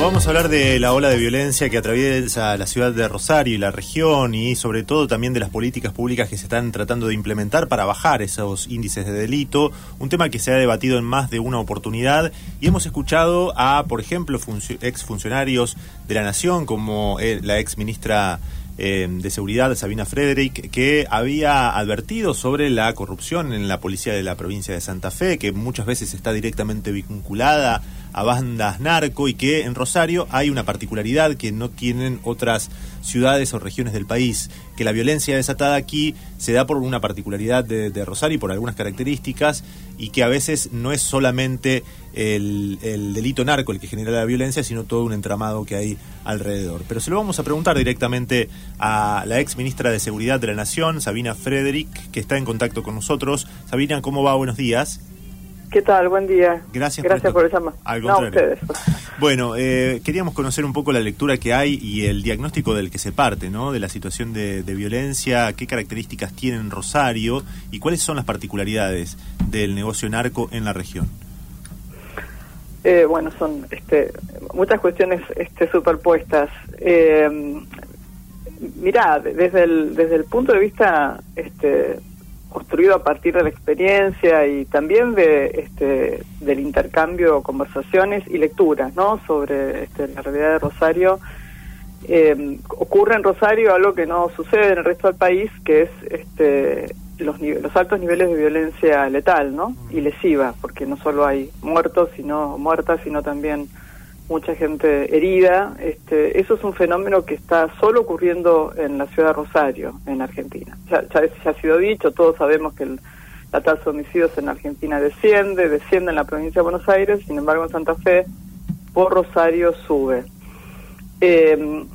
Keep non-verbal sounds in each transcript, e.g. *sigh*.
Vamos a hablar de la ola de violencia que atraviesa la ciudad de Rosario y la región y sobre todo también de las políticas públicas que se están tratando de implementar para bajar esos índices de delito, un tema que se ha debatido en más de una oportunidad. Y hemos escuchado a, por ejemplo, ex funcionarios de la Nación como eh, la ex ministra eh, de Seguridad, Sabina Frederick, que había advertido sobre la corrupción en la policía de la provincia de Santa Fe, que muchas veces está directamente vinculada a bandas narco y que en Rosario hay una particularidad que no tienen otras ciudades o regiones del país, que la violencia desatada aquí se da por una particularidad de, Rosario y por algunas características y que a veces no es solamente el, el, delito narco el que genera la violencia, sino todo un entramado que hay alrededor. Pero se lo vamos a preguntar directamente a la ex ministra de Seguridad de la Nación, Sabina Frederick, que está en contacto con nosotros. Sabina, ¿cómo va? Buenos días. ¿Qué tal? Buen día. Gracias, Gracias por, por Al contrario. Bueno, eh, queríamos conocer un poco la lectura que hay y el diagnóstico del que se parte, ¿no? De la situación de, violencia, qué características tiene Rosario y cuáles son las particularidades del negocio narco en la región. Eh, bueno, son este, muchas cuestiones este, superpuestas. Eh, mirá, desde el, desde el punto de vista este, construido a partir de la experiencia y también de este del intercambio conversaciones y lecturas no sobre este, la realidad de Rosario. Eh, ocurre en Rosario algo que no sucede en el resto del país que es este los, los altos niveles de violencia letal no y lesiva porque no solo hay muertos sino muertas sino también mucha gente herida. Este, eso es un fenómeno que está solo ocurriendo en la ciudad de Rosario, en Argentina. Ya, ya, ha sido dicho, todos sabemos que la tasa de homicidios en Argentina desciende, desciende en la provincia de Buenos Aires, sin embargo en Santa Fe, por Rosario sube. Em,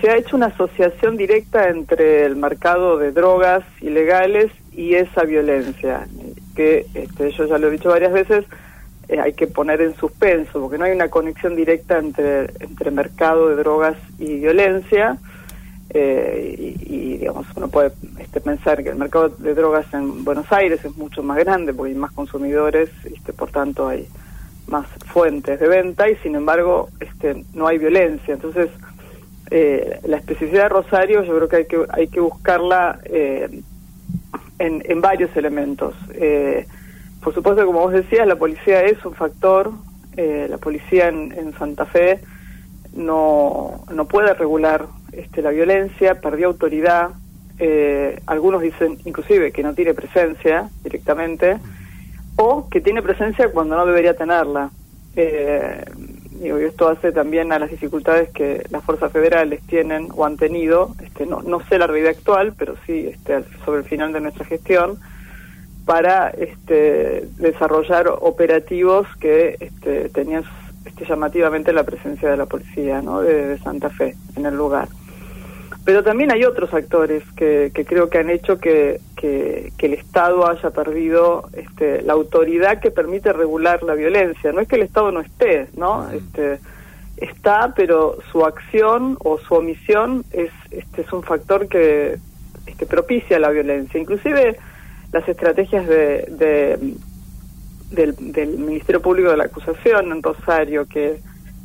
se, ha hecho una asociación directa entre el mercado de drogas ilegales y esa violencia, que este, yo ya lo he dicho varias veces, eh, hay que poner en suspenso, porque no hay una conexión directa entre, entre mercado de drogas y violencia. Eh, y, digamos, uno puede este, pensar que el mercado de drogas en Buenos Aires es mucho más grande porque hay más consumidores, este, por tanto hay más fuentes de venta y sin embargo este, no hay violencia. Entonces, eh, la especificidad de Rosario yo creo que hay que, hay que buscarla en, en varios elementos. Eh, por supuesto, como vos decías, la policía es un factor. Eh, la policía en, Santa Fe no, no puede regular este, la violencia, perdió autoridad. Eh, algunos dicen inclusive que no tiene presencia directamente o que tiene presencia cuando no debería tenerla. Eh, digo, y esto hace también a las dificultades que las fuerzas federales tienen o han tenido, este, no, no sé la realidad actual, pero sí este, sobre el final de nuestra gestión, para este, desarrollar operativos que este, tenían este, llamativamente la presencia de la policía ¿no? de, Santa Fe en el lugar. Pero también hay otros actores que, que creo que han hecho que, que, el Estado haya perdido este, la autoridad que permite regular la violencia. No es que el Estado no esté, ¿no? Este, está, pero su acción o su omisión es, este, es un factor que este, propicia la violencia. Inclusive las estrategias de, del, Ministerio Público de la Acusación en Rosario, que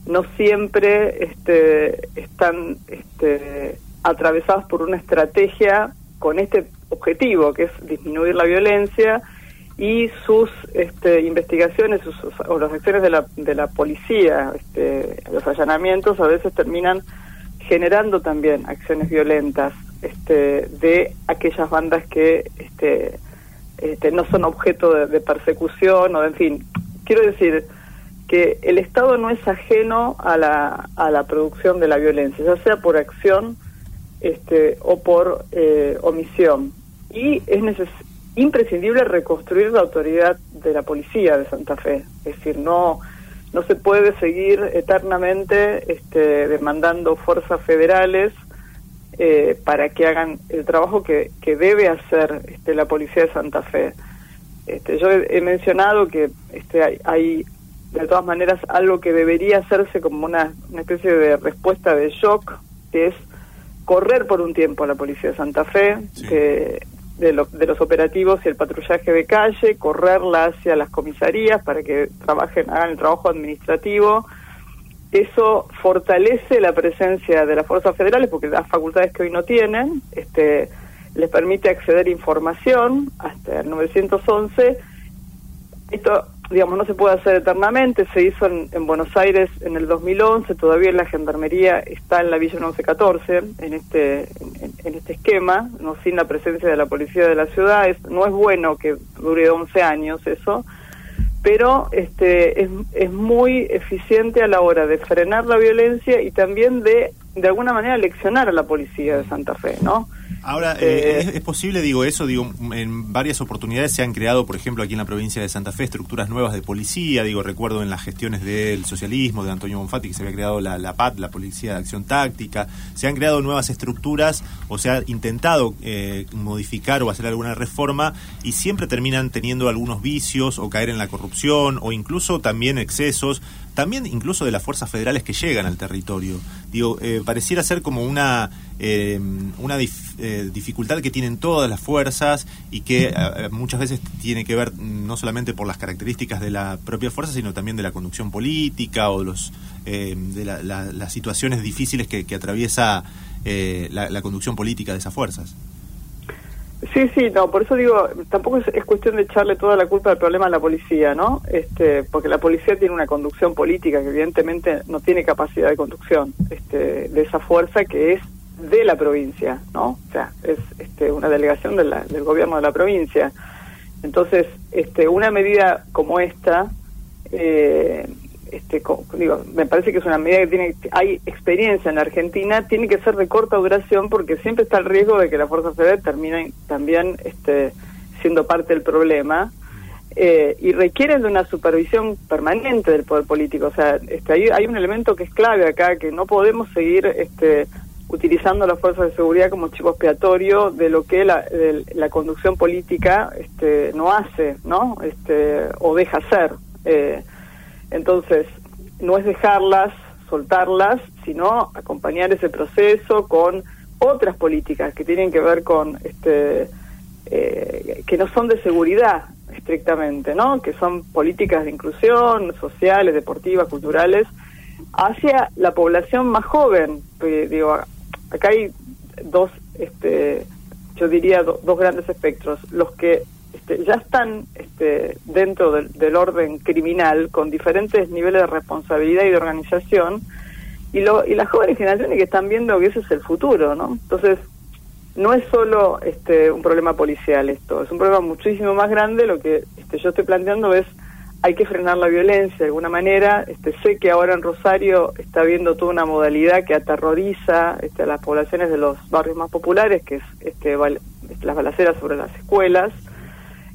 no siempre este, están este, atravesados por una estrategia con este objetivo, que es disminuir la violencia, y sus este, investigaciones o las acciones de la, de la policía, este, los allanamientos a veces terminan generando también acciones violentas este, de aquellas bandas que este, este, no son objeto de, persecución o de, en fin, quiero decir que el Estado no es ajeno a la, a la producción de la violencia, ya sea por acción este, o por eh, omisión. Y es imprescindible reconstruir la autoridad de la policía de Santa Fe, es decir, no no se puede seguir eternamente este, demandando fuerzas federales eh, para que hagan el trabajo que, que debe hacer este, la policía de Santa Fe. Este, yo he, mencionado que este, hay, hay, de todas maneras, algo que debería hacerse como una, una especie de respuesta de shock, que es correr por un tiempo a la policía de Santa Fe, de, de los operativos y el patrullaje de calle, correrla hacia las comisarías para que trabajen, hagan el trabajo administrativo eso fortalece la presencia de las fuerzas federales porque las facultades que hoy no tienen, este, les permite acceder a información hasta el 911. Esto, digamos, no se puede hacer eternamente, se hizo en, Buenos Aires en el 2011, todavía la Gendarmería está en la Villa 1114, en este, en, este esquema, no sin la presencia de la policía de la ciudad, no es bueno que dure 11 años eso, pero este, es, es muy eficiente a la hora de frenar la violencia y también de, de alguna manera, leccionar a la policía de Santa Fe, ¿no? Ahora, eh, eh, ¿es, posible, digo eso? Digo, en varias oportunidades se han creado, por ejemplo, aquí en la provincia de Santa Fe, estructuras nuevas de policía. Digo, recuerdo en las gestiones del socialismo, de Antonio Bonfatti, que se había creado la, la PAT, la Policía de Acción Táctica. Se han creado nuevas estructuras o se ha intentado eh, modificar o hacer alguna reforma y siempre terminan teniendo algunos vicios o caer en la corrupción o incluso también excesos también incluso de las fuerzas federales que llegan al territorio. Digo, eh, pareciera ser como una, eh, una eh, dificultad que tienen todas las fuerzas y que muchas veces tiene que ver no solamente por las características de la propia fuerza, sino también de la conducción política o los, de las situaciones difíciles que, atraviesa la conducción política de esas fuerzas. Sí, sí, no, por eso digo, tampoco es, cuestión de echarle toda la culpa del problema a la policía, ¿no? Este, porque la policía tiene una conducción política que evidentemente no tiene capacidad de conducción este, de esa fuerza que es de la provincia, ¿no? O sea, es este, una delegación del gobierno de la provincia. Entonces, este, una medida como esta eh, este, digo, me parece que es una medida que tiene, hay experiencia en Argentina, tiene que ser de corta duración porque siempre está el riesgo de que la Fuerza Federal termine también este, siendo parte del problema eh, y requieren de una supervisión permanente del poder político. O sea, este, hay, hay un elemento que es clave acá, que no podemos seguir este, utilizando las fuerzas de seguridad como chivo expiatorio de lo que la, la conducción política este, no hace, ¿no? Este, o deja hacer. Eh, entonces, no es dejarlas, soltarlas, sino acompañar ese proceso con otras políticas que tienen que ver con, este, eh, que no son de seguridad estrictamente, ¿no? Que son políticas de inclusión, sociales, deportivas, culturales, hacia la población más joven. digo, acá hay dos, este, yo diría dos grandes espectros. Los que este, ya están este, dentro del, orden criminal con diferentes niveles de responsabilidad y de organización y, lo, y las jóvenes generaciones que están viendo que ese es el futuro, ¿no? Entonces, no es solo este, un problema policial esto, es un problema muchísimo más grande. Lo que este, yo estoy planteando es hay que frenar la violencia de alguna manera. Este, sé que ahora en Rosario está habiendo toda una modalidad que aterroriza este, a las poblaciones de los barrios más populares, que es este, las balaceras sobre las escuelas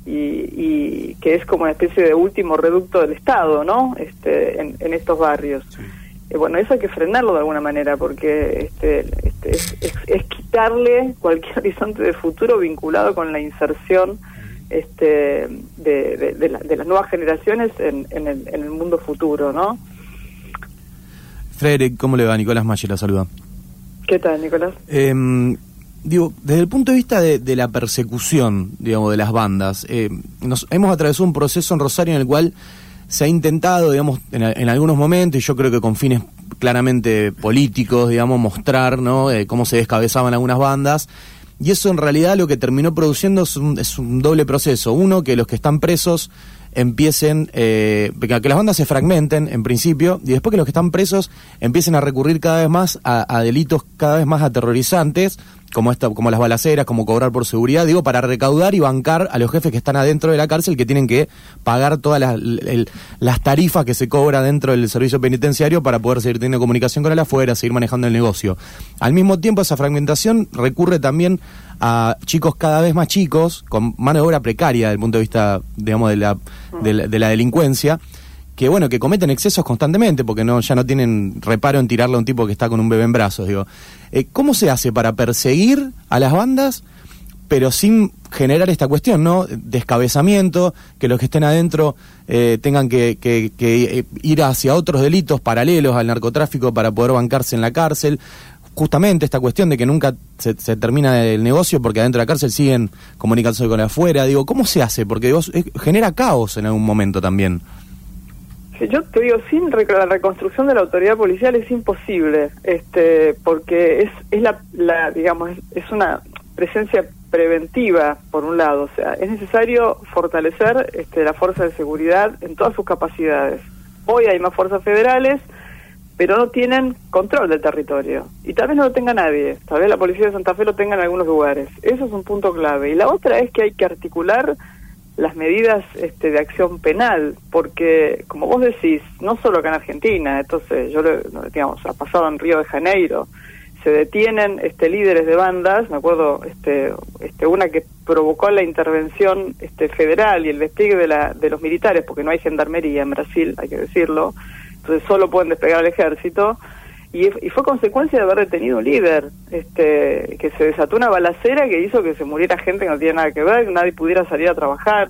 y, que es como una especie de último reducto del Estado, ¿no? Este, en, estos barrios. Eh, bueno, eso hay que frenarlo de alguna manera porque este, este es, quitarle cualquier *laughs* horizonte de futuro vinculado con la inserción este, de, las nuevas generaciones en, el, mundo futuro, ¿no? Frederick, ¿cómo le va? Nicolás Mayer la saluda. ¿Qué tal, Nicolás? Eh, digo, desde el punto de vista de, la persecución, digamos, de las bandas, eh, nos, hemos atravesado un proceso en Rosario en el cual se ha intentado, digamos, en, algunos momentos, y yo creo que con fines claramente políticos, digamos, mostrar, ¿no?, eh, cómo se descabezaban algunas bandas, y eso en realidad lo que terminó produciendo es un, es un doble proceso. Uno, que los que están presos empiecen, eh, que las bandas se fragmenten en principio, y después que los que están presos empiecen a recurrir cada vez más a delitos cada vez más aterrorizantes, como esta, como las balaceras, como cobrar por seguridad, digo, para recaudar y bancar a los jefes que están adentro de la cárcel que tienen que pagar todas las, las tarifas que se cobra dentro del servicio penitenciario para poder seguir teniendo comunicación con el afuera, seguir manejando el negocio. Al mismo tiempo, esa fragmentación recurre también a chicos cada vez más chicos, con mano de obra precaria desde el punto de vista, digamos, de la, de la delincuencia, que bueno, que cometen excesos constantemente, porque no, ya no tienen reparo en tirarle a un tipo que está con un bebé en brazos, digo. Eh, ¿Cómo se hace para perseguir a las bandas, pero sin generar esta cuestión, ¿no? Descabezamiento, que los que estén adentro eh, tengan que, eh, ir hacia otros delitos paralelos al narcotráfico para poder bancarse en la cárcel. Justamente esta cuestión de que nunca se, termina el negocio porque adentro de la cárcel siguen comunicándose con afuera. Digo, ¿cómo se hace? Porque genera caos en algún momento también. Yo te digo, sin la reconstrucción de la autoridad policial es imposible, este, porque es, es la, la digamos, es, una presencia preventiva, por un lado, o sea, es necesario fortalecer este, la fuerza de seguridad en todas sus capacidades. Hoy hay más fuerzas federales, pero no tienen control del territorio. Y tal vez no lo tenga nadie, tal vez la policía de Santa Fe lo tenga en algunos lugares. Eso es un punto clave. Y la otra es que hay que articular las medidas este, de acción penal, porque como vos decís, no solo acá en Argentina, entonces yo digamos, ha pasado en Río de Janeiro, se detienen este, líderes de bandas, me acuerdo este, este, una que provocó la intervención este, federal y el despliegue de, la, de los militares, porque no hay gendarmería en Brasil, hay que decirlo, entonces solo pueden despegar al ejército, y, fue consecuencia de haber detenido un líder, este, que se desató una balacera que hizo que se muriera gente que no tiene nada que ver, que nadie pudiera salir a trabajar.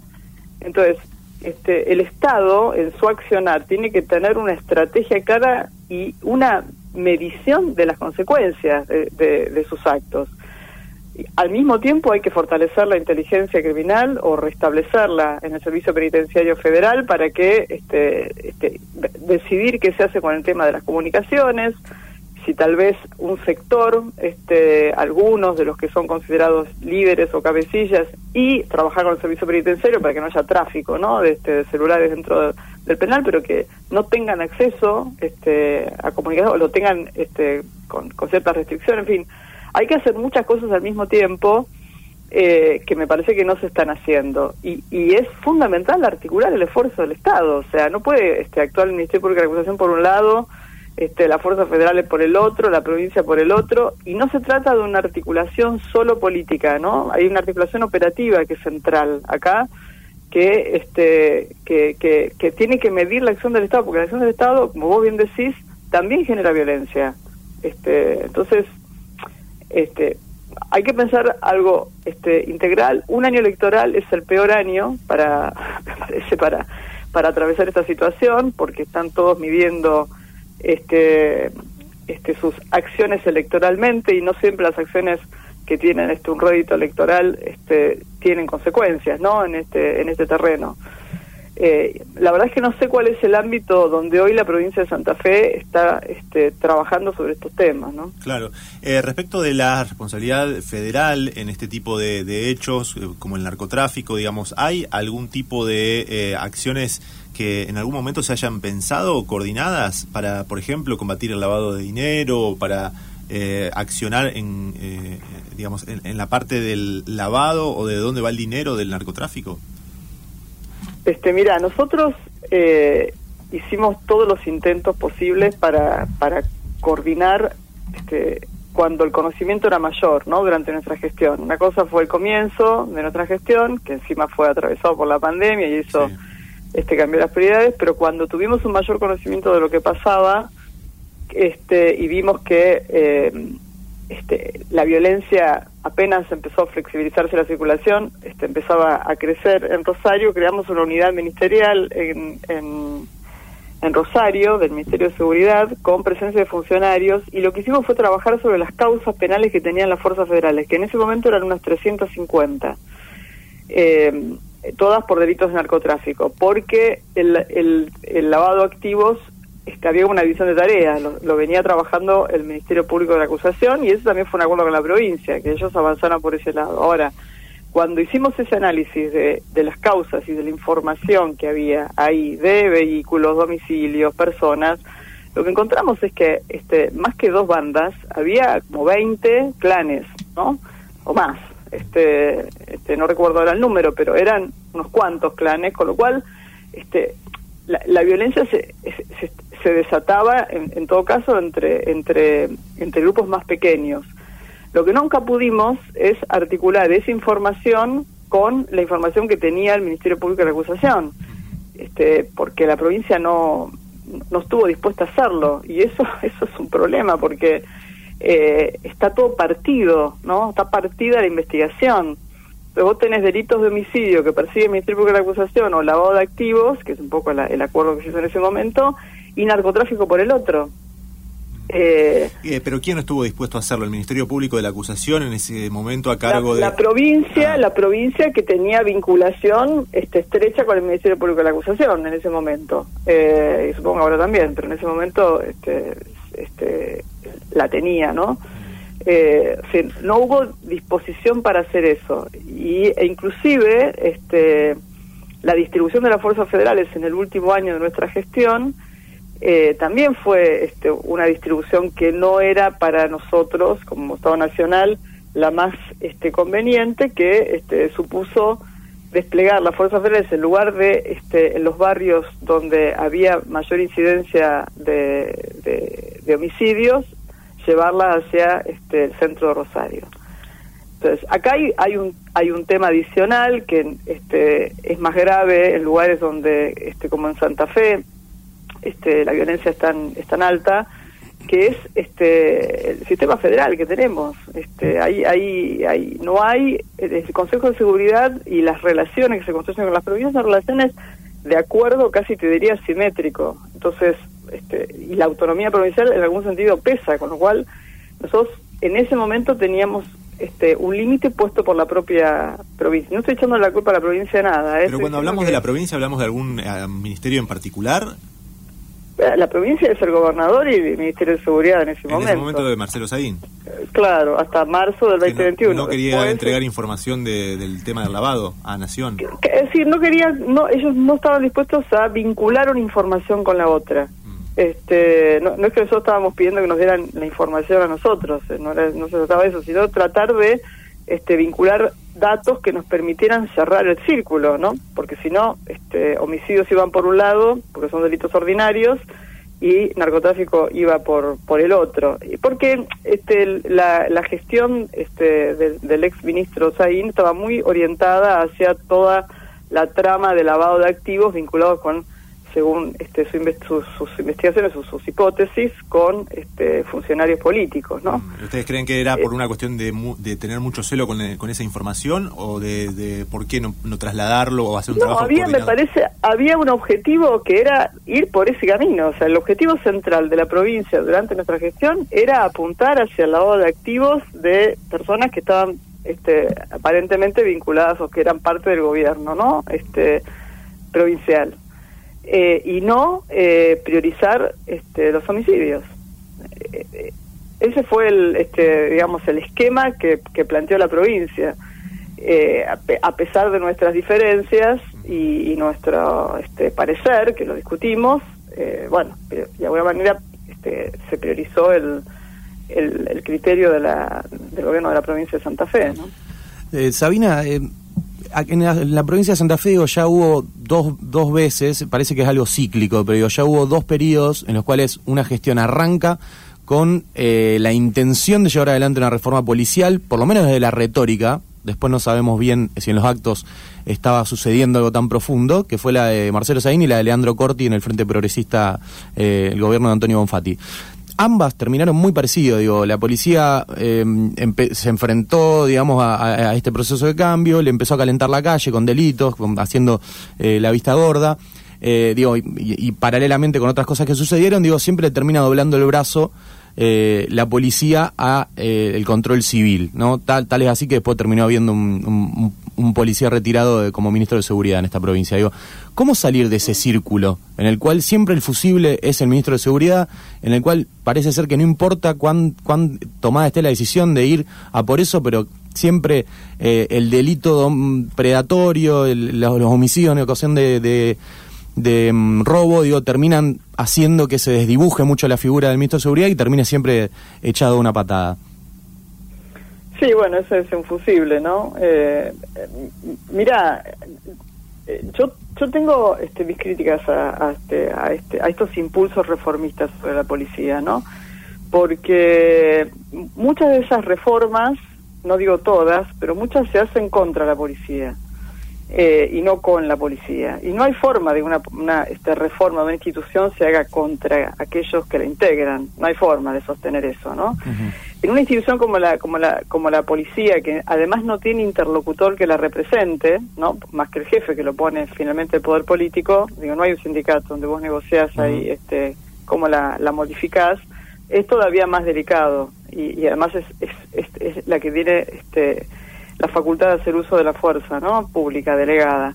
Entonces, este, el Estado en su accionar tiene que tener una estrategia clara y una medición de las consecuencias de sus actos. Al mismo tiempo hay que fortalecer la inteligencia criminal o restablecerla en el Servicio Penitenciario Federal para que este, este, decidir qué se hace con el tema de las comunicaciones, si tal vez un sector, este, algunos de los que son considerados líderes o cabecillas, y trabajar con el servicio penitenciario para que no haya tráfico ¿no? de, este, celulares dentro del penal, pero que no tengan acceso este, a comunicación o lo tengan este, con, con ciertas restricciones, en fin hay que hacer muchas cosas al mismo tiempo eh, que me parece que no se están haciendo. Y, y, es fundamental articular el esfuerzo del Estado. O sea, no puede este, actuar el Ministerio Público de Acusación por un lado, este, las fuerzas federales por el otro, la provincia por el otro, y no se trata de una articulación solo política, ¿no? Hay una articulación operativa que es central acá, que, este, que, que, que tiene que medir la acción del Estado, porque la acción del Estado, como vos bien decís, también genera violencia. Este, entonces, este, hay que pensar algo este, integral. Un año electoral es el peor año para, *laughs* para, para atravesar esta situación, porque están todos midiendo este, este, sus acciones electoralmente y no siempre las acciones que tienen este un rédito electoral este, tienen consecuencias, ¿no? En este en este terreno. Eh, la verdad es que no sé cuál es el ámbito donde hoy la provincia de Santa Fe está este, trabajando sobre estos temas, ¿no? Claro. Eh, respecto de la responsabilidad federal en este tipo de, hechos, eh, como el narcotráfico, digamos, ¿hay algún tipo de acciones que en algún momento se hayan pensado o coordinadas para, por ejemplo, combatir el lavado de dinero, para accionar en, digamos, en la parte del lavado o de dónde va el dinero del narcotráfico? Este, mira, nosotros eh, hicimos todos los intentos posibles para, para coordinar este, cuando el conocimiento era mayor, ¿no? Durante nuestra gestión. Una cosa fue el comienzo de nuestra gestión, que encima fue atravesado por la pandemia y eso este, cambió las prioridades, pero cuando tuvimos un mayor conocimiento de lo que pasaba, este, y vimos que eh, este, la violencia apenas empezó a flexibilizarse la circulación, este, empezaba a crecer. En Rosario, creamos una unidad ministerial en, en, Rosario, del Ministerio de Seguridad, con presencia de funcionarios, y lo que hicimos fue trabajar sobre las causas penales que tenían las fuerzas federales, que en ese momento eran unas 350, eh, todas por delitos de narcotráfico, porque el, el, el lavado de activos había una división de tareas, lo, venía trabajando el Ministerio Público de la Acusación y eso también fue un acuerdo con la provincia, que ellos avanzaran por ese lado. Ahora, cuando hicimos ese análisis de, de las causas y de la información que había ahí de vehículos, domicilios, personas, lo que encontramos es que este, más que dos bandas, había como 20 clanes, ¿no? O más. Este, este, no recuerdo ahora el número, pero eran unos cuantos clanes, con lo cual este, la, violencia se, se, desataba, en, todo caso, entre, entre, entre grupos más pequeños. Lo que nunca pudimos es articular esa información con la información que tenía el Ministerio Público de la Acusación, este, porque la provincia no, no estuvo dispuesta a hacerlo, y eso, *laughs* eso es un problema, porque eh, está todo partido, ¿no? Está partida la investigación vos tenés delitos de homicidio que persigue el Ministerio Público de la Acusación o lavado de activos, que es un poco el acuerdo que se hizo en ese momento, y narcotráfico por el otro. Eh, eh, pero ¿quién estuvo dispuesto a hacerlo? ¿El Ministerio Público de la Acusación en ese momento a cargo de...? La provincia, ah. la provincia que tenía vinculación este, estrecha con el Ministerio Público de la Acusación en ese momento. Eh, y supongo ahora también, pero en ese momento este, este, la tenía, ¿no? Eh, no hubo disposición para hacer eso. Y, e inclusive este, la distribución de las fuerzas federales en el último año de nuestra gestión eh, también fue este, una distribución que no era para nosotros como Estado Nacional la más este, conveniente, que este, supuso desplegar las fuerzas federales en lugar de este, en los barrios donde había mayor incidencia de, de, homicidios, llevarla hacia este, el centro de Rosario. Entonces, acá hay, hay, un, hay un tema adicional que este, es más grave en lugares donde, este, como en Santa Fe, este, la violencia es tan, es tan alta, que es este el sistema federal que tenemos. Este, hay, hay, hay, no hay el Consejo de Seguridad y las relaciones que se construyen con las provincias son relaciones de acuerdo, casi te diría simétrico. Entonces, este, y la autonomía provincial en algún sentido pesa, con lo cual nosotros en ese momento teníamos este, un límite puesto por la propia provincia. No estoy echando la culpa a la provincia de nada. ¿eh? Pero cuando hablamos de la provincia, ¿hablamos de algún eh, ministerio en particular? La provincia es el gobernador y el Ministerio de Seguridad en ese momento. En ese momento de Marcelo Saín. Claro, hasta marzo del 2021. No, quería entregar información del tema del lavado a Nación. es decir, no quería, no, ellos no estaban dispuestos a vincular una información con la otra. Este, no, es que nosotros estábamos pidiendo que nos dieran la información a nosotros, eh, no, no se trataba de eso, sino tratar de este, vincular datos que nos permitieran cerrar el círculo, ¿no? Porque si no, este, homicidios iban por un lado, porque son delitos ordinarios, y narcotráfico iba por por el otro. Porque este, la, la gestión este, del, del ex ministro Zain estaba muy orientada hacia toda la trama de lavado de activos vinculados con según este, sus, investigaciones, sus, sus, hipótesis, con este, funcionarios políticos, ¿no? Mm, ¿Ustedes creen que era por eh, una cuestión de, de tener mucho celo con, con, esa información o de, por qué no, trasladarlo o hacer un no, había, me parece, había un objetivo que era ir por ese camino. O sea, el objetivo central de la provincia durante nuestra gestión era apuntar hacia el lavado de activos de personas que estaban este, aparentemente vinculadas o que eran parte del gobierno, ¿no? Este provincial. Eh, y no eh, priorizar este, los homicidios. Eh, ese fue el, este, digamos, el esquema que, planteó la provincia. A, pesar de nuestras diferencias y, nuestro este, parecer, que lo discutimos, bueno, de alguna manera este, se priorizó el, el, criterio de la, del gobierno de la provincia de Santa Fe. ¿no? Sabina, en la, provincia de Santa Fe ya hubo dos, dos veces, parece que es algo cíclico, pero ya hubo dos periodos en los cuales una gestión arranca con eh, la intención de llevar adelante una reforma policial, por lo menos desde la retórica, después no sabemos bien si en los actos estaba sucediendo algo tan profundo, que fue la de Marcelo Saín y la de Leandro Corti en el Frente Progresista, eh, el gobierno de Antonio Bonfatti ambas terminaron muy parecido. Digo, la policía em, se enfrentó, digamos, a, este proceso de cambio, le empezó a calentar la calle con delitos, haciendo eh, la vista gorda. Eh, digo, y, paralelamente con otras cosas que sucedieron, digo, siempre termina doblando el brazo eh, la policía a el control civil, ¿no? Tal, tal es así que después terminó habiendo un, policía retirado como ministro de Seguridad en esta provincia. Digo, ¿cómo salir de ese círculo en el cual siempre el fusible es el ministro de Seguridad, en el cual parece ser que no importa cuán, cuán tomada esté la decisión de ir a por eso, pero siempre eh, el delito predatorio, los, homicidios en ocasión de, de, mm, robo, digo, terminan haciendo que se desdibuje mucho la figura del ministro de Seguridad y termine siempre echado una patada. Sí, bueno, eso es un fusible, ¿no? Eh, mira, eh, yo yo tengo este, mis críticas a, este, a, este, a estos impulsos reformistas sobre la policía, ¿no? Porque muchas de esas reformas, no digo todas, pero muchas se hacen contra la policía. Eh, y no con la policía. Y no hay forma de una, una este, reforma de una institución se haga contra aquellos que la integran. No hay forma de sostener eso, ¿no? En una institución como la, como la, como la policía, que además no tiene interlocutor que la represente, ¿no? Más que el jefe que lo pone finalmente el poder político, digo, no hay un sindicato donde vos negociás ahí, este, cómo la, la modificás. es todavía más delicado y, además es, es, la que tiene este, la facultad de hacer uso de la fuerza no pública delegada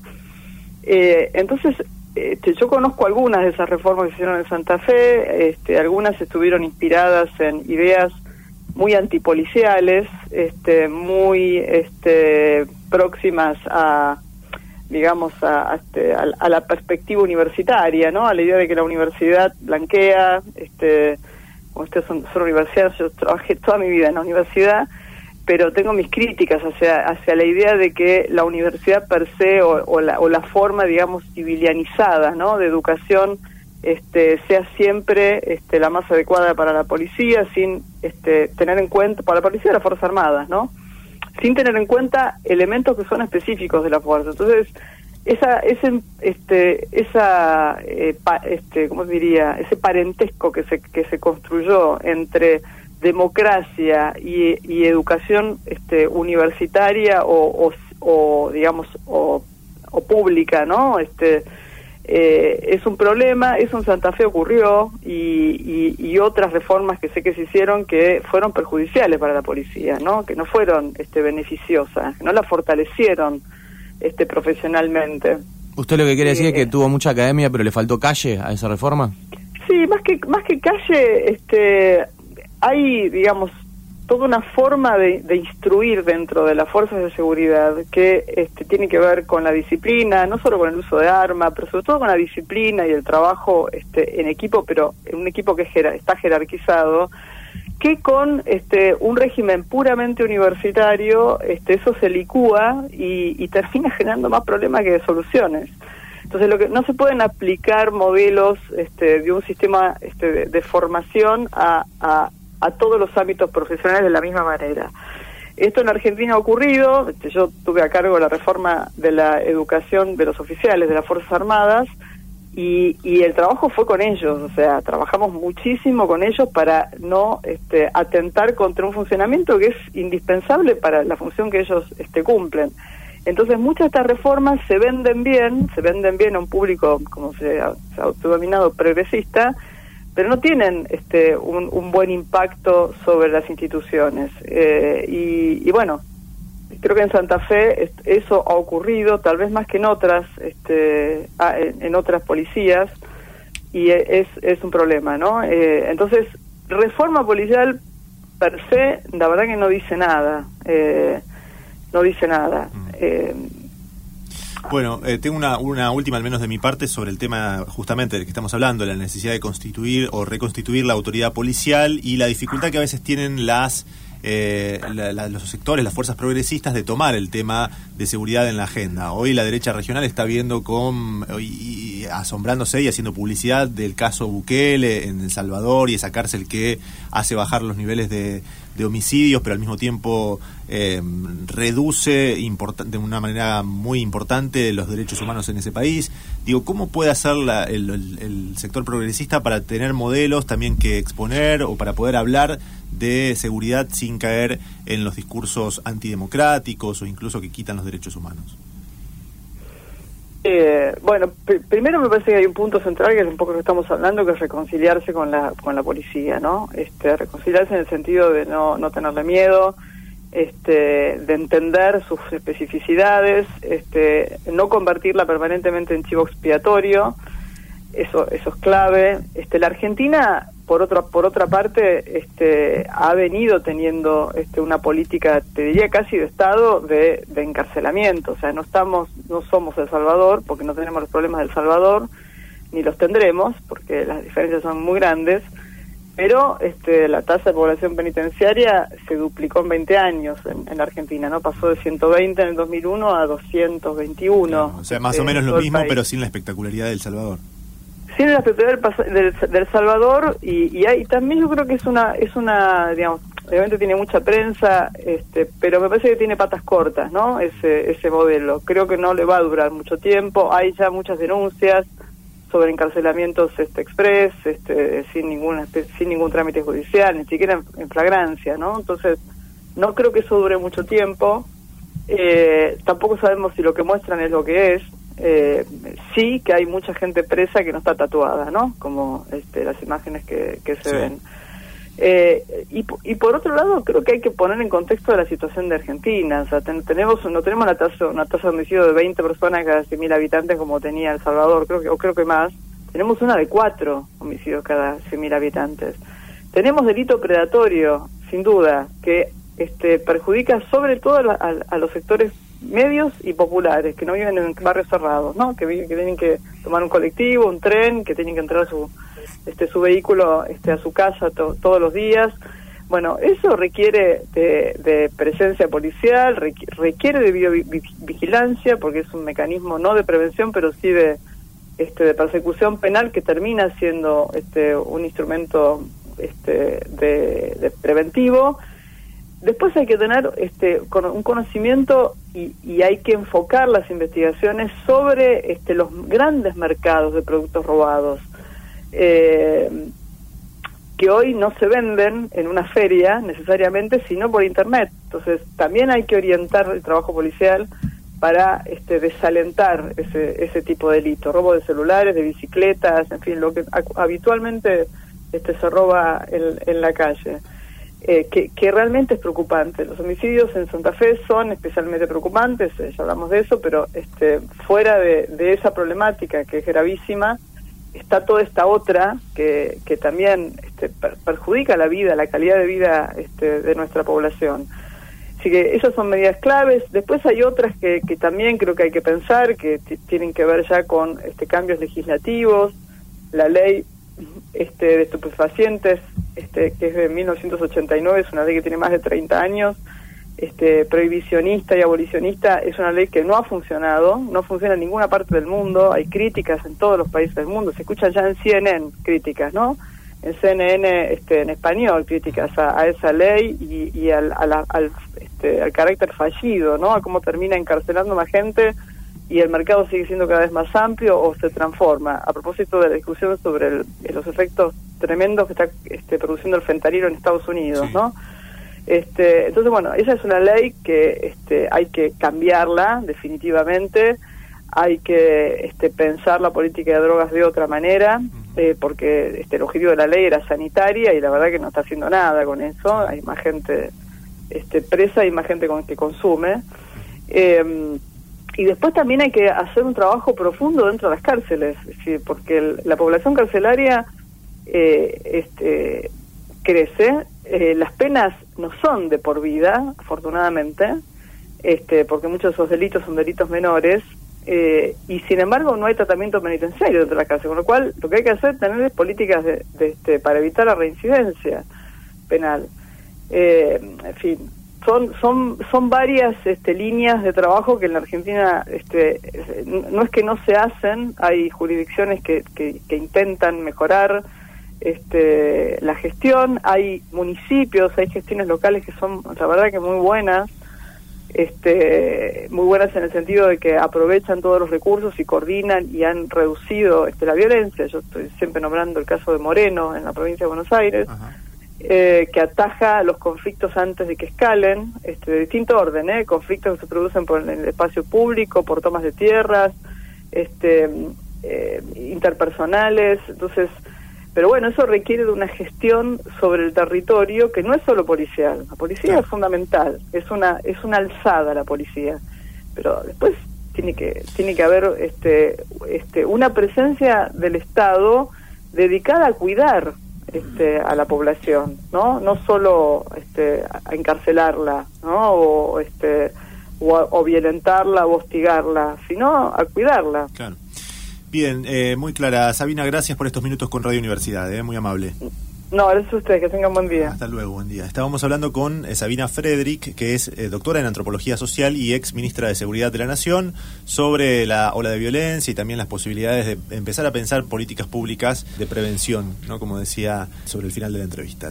eh, entonces este, yo conozco algunas de esas reformas que se hicieron en Santa Fe este, algunas estuvieron inspiradas en ideas muy antipoliciales este, muy este, próximas a digamos, a, este, a, la perspectiva universitaria, ¿no? A la idea de que la universidad blanquea, este, como ustedes son, son universidades, yo trabajé toda mi vida en la universidad, pero tengo mis críticas hacia, hacia la idea de que la universidad per se o, la, o la forma, digamos, civilianizada, ¿no? De educación este, sea siempre este, la más adecuada para la policía, sin este, tener en cuenta, para la policía y las Fuerzas Armadas, ¿no? sin tener en cuenta elementos que son específicos de la fuerza. Entonces, esa, ese, este, esa, eh, este, ¿cómo diría? Ese parentesco que se, que se construyó entre democracia y, educación este, universitaria o, o, digamos, o, o pública, ¿no? Este, eh, es un problema, eso en Santa Fe ocurrió y, y, otras reformas que sé que se hicieron que fueron perjudiciales para la policía, ¿no? que no fueron este, beneficiosas, que no la fortalecieron este, profesionalmente. ¿Usted lo que quiere decir es que eh, tuvo mucha academia pero le faltó calle a esa reforma? Sí, más que, más que calle, este, hay, digamos, toda una forma de, instruir dentro de las fuerzas de seguridad que este, tiene que ver con la disciplina, no solo con el uso de armas, pero sobre todo con la disciplina y el trabajo este, en equipo, pero en un equipo que está jerarquizado, que con este, un régimen puramente universitario, este, eso se licúa y, termina *laughs* generando más problemas que soluciones. Entonces, lo que no se pueden aplicar modelos este, de un sistema este, de, formación a, a todos los ámbitos profesionales de la misma manera. Esto en Argentina ha ocurrido, yo tuve a cargo la reforma de la educación de los oficiales de las Fuerzas Armadas y, y el trabajo fue con ellos, o sea, trabajamos muchísimo con ellos para no este, atentar contra un funcionamiento que es indispensable para la función que ellos este, cumplen. Entonces muchas de estas reformas se venden bien, se venden bien a un público, como se ha, se autodominado, progresista, pero no tienen este, un, buen impacto sobre las instituciones. Eh, y, bueno, creo que en Santa Fe eso ha ocurrido, tal vez más que en otras, este, en, otras policías, y e, es, es un problema, ¿no? Eh, entonces, reforma policial per se, la verdad que no dice nada, eh, no dice nada. Bueno, eh, tengo una, una última, al menos de mi parte, sobre el tema justamente del que estamos hablando, la necesidad de constituir o reconstituir la autoridad policial y la dificultad que a veces tienen las eh, los sectores, las fuerzas progresistas de tomar el tema de seguridad en la agenda. Hoy la derecha regional está viendo con y, asombrándose y haciendo publicidad del caso Bukele en El Salvador y esa cárcel que hace bajar los niveles de, homicidios, pero al mismo tiempo eh, reduce de una manera muy importante los derechos humanos en ese país. Digo, ¿cómo puede hacer el, sector progresista para tener modelos también que exponer o para poder hablar de seguridad sin caer en los discursos antidemocráticos o incluso que quitan los derechos humanos? Eh, bueno, primero me parece que hay un punto central que es un poco lo que estamos hablando, que es reconciliarse con la con la policía, ¿no? Este, reconciliarse en el sentido de no, no tenerle miedo, este, de entender sus especificidades, este, no convertirla permanentemente en chivo expiatorio, eso eso es clave. Este, la Argentina por otra por otra parte este ha venido teniendo este una política te diría casi de estado de, de encarcelamiento. O sea no estamos no somos el Salvador porque no tenemos los problemas del Salvador ni los tendremos porque las diferencias son muy grandes pero este la tasa de población penitenciaria se duplicó en 20 años en, en Argentina no pasó de 120 en el 2001 a 221 o sea más o menos lo mismo pero sin la espectacularidad del Salvador tiene la espectacularidad del, del, Salvador y, y, hay, también yo creo que es una, es una, digamos, obviamente tiene mucha prensa, este, pero me parece que tiene patas cortas, ¿no? Ese, ese modelo. Creo que no le va a durar mucho tiempo. Hay ya muchas denuncias sobre encarcelamientos este express, este, sin ningún sin ningún trámite judicial, ni siquiera en, flagrancia, ¿no? Entonces, no creo que eso dure mucho tiempo. Eh, tampoco sabemos si lo que muestran es lo que es eh, sí que hay mucha gente presa que no está tatuada, ¿no? Como este, las imágenes que, se ven. Eh, y, y, por otro lado, creo que hay que poner en contexto la situación de Argentina. O sea, tenemos, no tenemos una tasa, una tasa de homicidio de 20 personas cada 100.000 habitantes como tenía El Salvador, creo que, o creo que más. Tenemos una de 4 homicidios cada 100.000 habitantes. Tenemos delito predatorio, sin duda, que este, perjudica sobre todo a, los sectores medios y populares, que no viven en barrios cerrados, ¿no? Que, que tienen que tomar un colectivo, un tren, que tienen que entrar su, este, su vehículo este, a su casa todos los días. Bueno, eso requiere de, presencia policial, requiere de vigilancia, porque es un mecanismo no de prevención, pero sí de, este, de persecución penal que termina siendo este, un instrumento este, de, preventivo. Después hay que tener este, un conocimiento y, y, hay que enfocar las investigaciones sobre este, los grandes mercados de productos robados eh, que hoy no se venden en una feria necesariamente, sino por Internet. Entonces, también hay que orientar el trabajo policial para este, desalentar ese, ese tipo de delito, robo de celulares, de bicicletas, en fin, lo que habitualmente este, se roba en, la calle. Eh, que, que, realmente es preocupante. Los homicidios en Santa Fe son especialmente preocupantes, eh, ya hablamos de eso, pero este, fuera de, esa problemática que es gravísima, está toda esta otra que, que también este, perjudica la vida, la calidad de vida este, de nuestra población. Así que esas son medidas claves. Después hay otras que, que también creo que hay que pensar, que tienen que ver ya con este, cambios legislativos. La ley este, de estupefacientes, este, que es de 1989, es una ley que tiene más de 30 años, este, prohibicionista y abolicionista es una ley que no ha funcionado, no funciona en ninguna parte del mundo, hay críticas en todos los países del mundo, se escuchan ya en CNN críticas, ¿no? En CNN este, en español críticas a, esa ley y, al, al, este, al carácter fallido, ¿no? A cómo termina encarcelando más gente y el mercado sigue siendo cada vez más amplio o se transforma. A propósito de la discusión sobre los efectos tremendos que está este, produciendo el fentanilo en Estados Unidos, ¿no? Este, entonces, bueno, esa es una ley que este, hay que cambiarla definitivamente, hay que este, pensar la política de drogas de otra manera, eh, porque este, el objetivo de la ley era sanitaria y la verdad que no está haciendo nada con eso, hay más gente este, presa y más gente con, que consume. Eh, y después también hay que hacer un trabajo profundo dentro de las cárceles, porque la población carcelaria eh, este, crece, eh, las penas no son de por vida, afortunadamente, este, porque muchos de esos delitos son delitos menores, eh, y sin embargo no hay tratamiento penitenciario dentro de la cárcel, con lo cual lo que hay que hacer es tener políticas de, este, para evitar la reincidencia penal. Eh, en fin, son son son varias este, líneas de trabajo que en la Argentina este, no es que no se hacen, hay jurisdicciones que, que, intentan mejorar este, la gestión, hay municipios, hay gestiones locales que son, la verdad que muy buenas, este, muy buenas en el sentido de que aprovechan todos los recursos y coordinan y han reducido este, la violencia. Yo estoy siempre nombrando el caso de Moreno en la provincia de Buenos Aires, eh, que ataja los conflictos antes de que escalen, este, de distinto orden, ¿eh? conflictos que se producen por el espacio público, por tomas de tierras, este, eh, interpersonales. Entonces, pero bueno, eso requiere de una gestión sobre el territorio que no es solo policial. La policía es fundamental, es una es una alzada la policía, pero después tiene que tiene que haber este este una presencia del Estado dedicada a cuidar este, a la población, ¿no? No solo este, a encarcelarla, ¿no? O este o, o violentarla o hostigarla, sino a cuidarla. Claro. Bien, eh, muy clara. Sabina, gracias por estos minutos con Radio Universidad, eh, muy amable. No, gracias a ustedes, que tengan buen día. Hasta luego, buen día. Estábamos hablando con eh, Sabina Frederick, que es doctora en antropología social y ex ministra de Seguridad de la Nación, sobre la ola de violencia y también las posibilidades de empezar a pensar políticas públicas de prevención, ¿no? Como decía sobre el final de la entrevista.